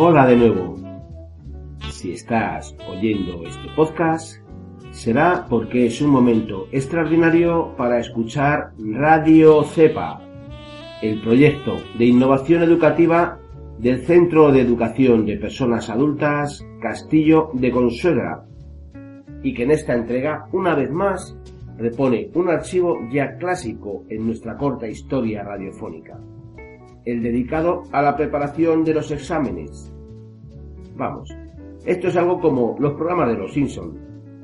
Hola de nuevo. Si estás oyendo este podcast, será porque es un momento extraordinario para escuchar Radio CEPA, el proyecto de innovación educativa del Centro de Educación de Personas Adultas Castillo de Consuegra, y que en esta entrega, una vez más, repone un archivo ya clásico en nuestra corta historia radiofónica, el dedicado a la preparación de los exámenes. Vamos, esto es algo como los programas de los Simpson,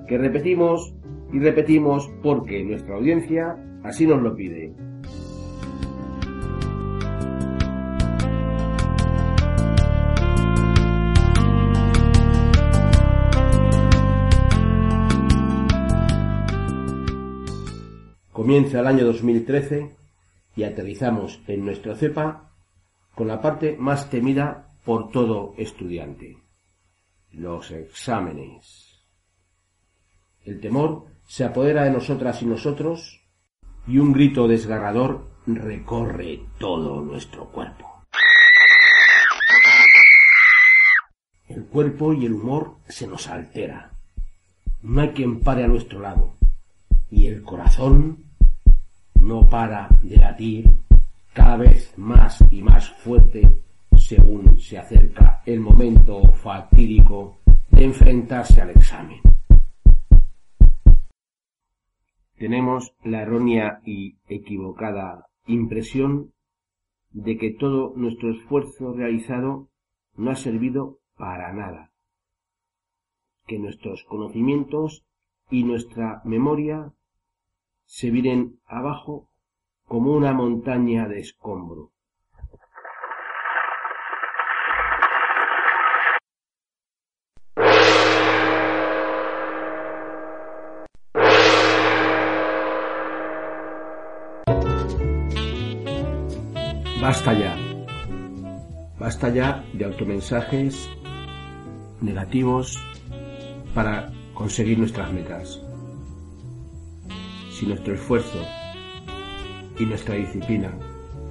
que repetimos y repetimos porque nuestra audiencia así nos lo pide. Comienza el año 2013 y aterrizamos en nuestra cepa con la parte más temida por todo estudiante, los exámenes. El temor se apodera de nosotras y nosotros y un grito desgarrador recorre todo nuestro cuerpo. El cuerpo y el humor se nos altera. No hay quien pare a nuestro lado. Y el corazón no para de latir cada vez más y más fuerte según se acerca el momento fatídico de enfrentarse al examen. Tenemos la errónea y equivocada impresión de que todo nuestro esfuerzo realizado no ha servido para nada, que nuestros conocimientos y nuestra memoria se vienen abajo como una montaña de escombro. Basta ya. Basta ya de automensajes negativos para conseguir nuestras metas si nuestro esfuerzo y nuestra disciplina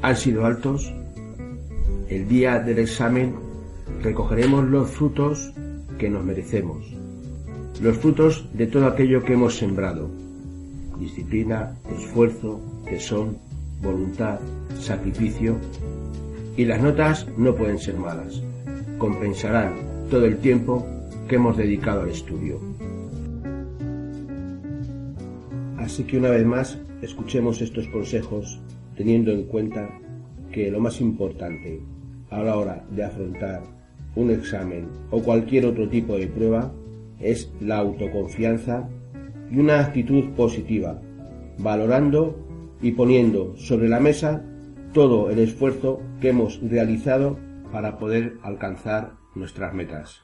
han sido altos, el día del examen recogeremos los frutos que nos merecemos, los frutos de todo aquello que hemos sembrado, disciplina, esfuerzo, tesón, voluntad, sacrificio, y las notas no pueden ser malas, compensarán todo el tiempo que hemos dedicado al estudio. Así que una vez más, escuchemos estos consejos teniendo en cuenta que lo más importante a la hora de afrontar un examen o cualquier otro tipo de prueba es la autoconfianza y una actitud positiva, valorando y poniendo sobre la mesa todo el esfuerzo que hemos realizado para poder alcanzar nuestras metas.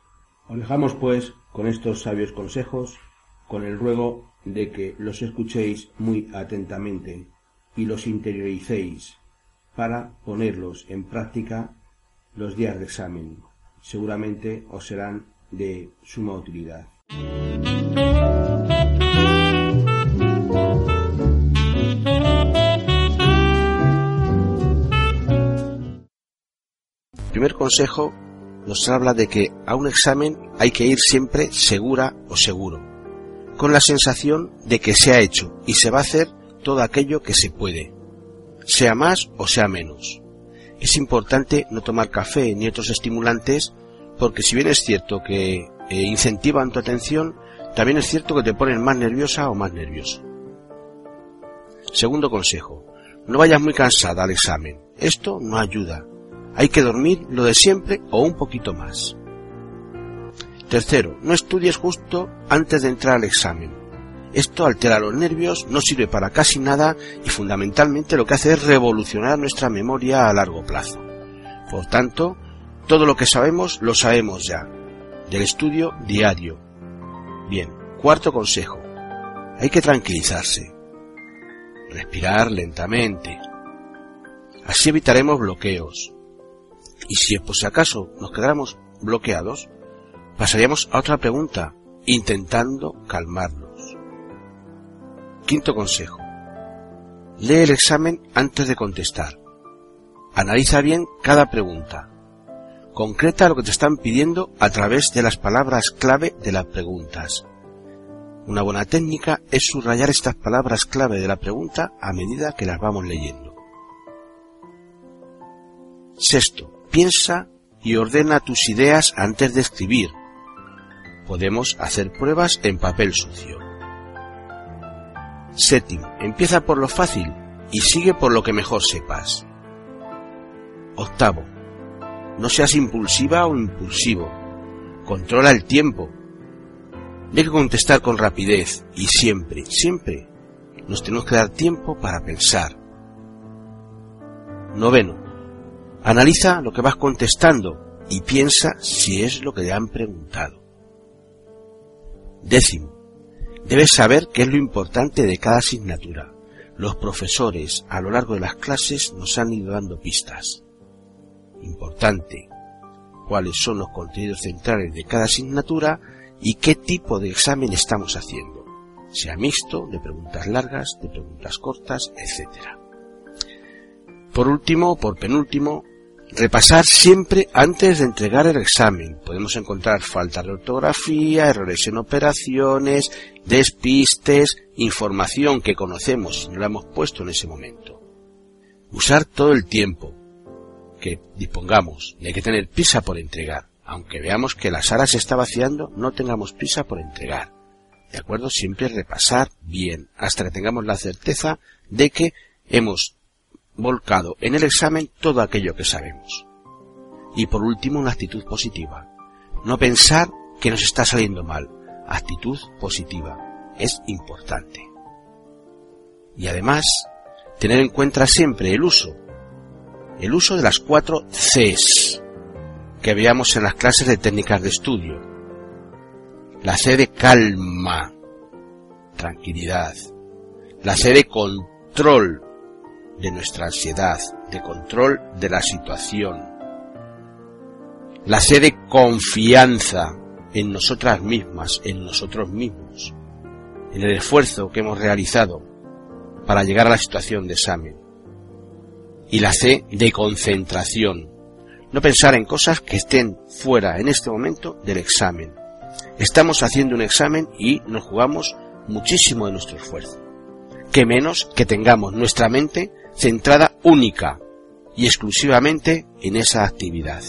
Os dejamos pues con estos sabios consejos, con el ruego de que los escuchéis muy atentamente y los interioricéis para ponerlos en práctica los días de examen. Seguramente os serán de suma utilidad. primer consejo nos habla de que a un examen hay que ir siempre segura o seguro con la sensación de que se ha hecho y se va a hacer todo aquello que se puede, sea más o sea menos. Es importante no tomar café ni otros estimulantes porque si bien es cierto que eh, incentivan tu atención, también es cierto que te ponen más nerviosa o más nervioso. Segundo consejo, no vayas muy cansada al examen. Esto no ayuda. Hay que dormir lo de siempre o un poquito más. Tercero, no estudies justo antes de entrar al examen. Esto altera los nervios, no sirve para casi nada y fundamentalmente lo que hace es revolucionar nuestra memoria a largo plazo. Por tanto, todo lo que sabemos lo sabemos ya, del estudio diario. Bien, cuarto consejo. Hay que tranquilizarse. Respirar lentamente. Así evitaremos bloqueos. Y si por si acaso nos quedáramos bloqueados, pasaríamos a otra pregunta, intentando calmarnos. Quinto consejo. Lee el examen antes de contestar. Analiza bien cada pregunta. Concreta lo que te están pidiendo a través de las palabras clave de las preguntas. Una buena técnica es subrayar estas palabras clave de la pregunta a medida que las vamos leyendo. Sexto, piensa y ordena tus ideas antes de escribir. Podemos hacer pruebas en papel sucio. Séptimo, empieza por lo fácil y sigue por lo que mejor sepas. Octavo, no seas impulsiva o impulsivo. Controla el tiempo. Hay que contestar con rapidez y siempre, siempre nos tenemos que dar tiempo para pensar. Noveno, analiza lo que vas contestando y piensa si es lo que te han preguntado. Décimo, debes saber qué es lo importante de cada asignatura. Los profesores a lo largo de las clases nos han ido dando pistas. Importante, cuáles son los contenidos centrales de cada asignatura y qué tipo de examen estamos haciendo, sea mixto, de preguntas largas, de preguntas cortas, etc. Por último, por penúltimo, repasar siempre antes de entregar el examen. Podemos encontrar falta de ortografía, errores en operaciones, despistes, información que conocemos y no la hemos puesto en ese momento. Usar todo el tiempo que dispongamos. Hay que tener prisa por entregar. Aunque veamos que la sala se está vaciando, no tengamos prisa por entregar. ¿De acuerdo? Siempre repasar bien hasta que tengamos la certeza de que hemos volcado en el examen todo aquello que sabemos. Y por último, una actitud positiva. No pensar que nos está saliendo mal. Actitud positiva. Es importante. Y además, tener en cuenta siempre el uso. El uso de las cuatro Cs que veíamos en las clases de técnicas de estudio. La C de calma, tranquilidad. La C de control, de nuestra ansiedad, de control de la situación. La sed de confianza en nosotras mismas, en nosotros mismos, en el esfuerzo que hemos realizado para llegar a la situación de examen. Y la C de concentración, no pensar en cosas que estén fuera en este momento del examen. Estamos haciendo un examen y nos jugamos muchísimo de nuestro esfuerzo. Que menos que tengamos nuestra mente centrada única y exclusivamente en esa actividad.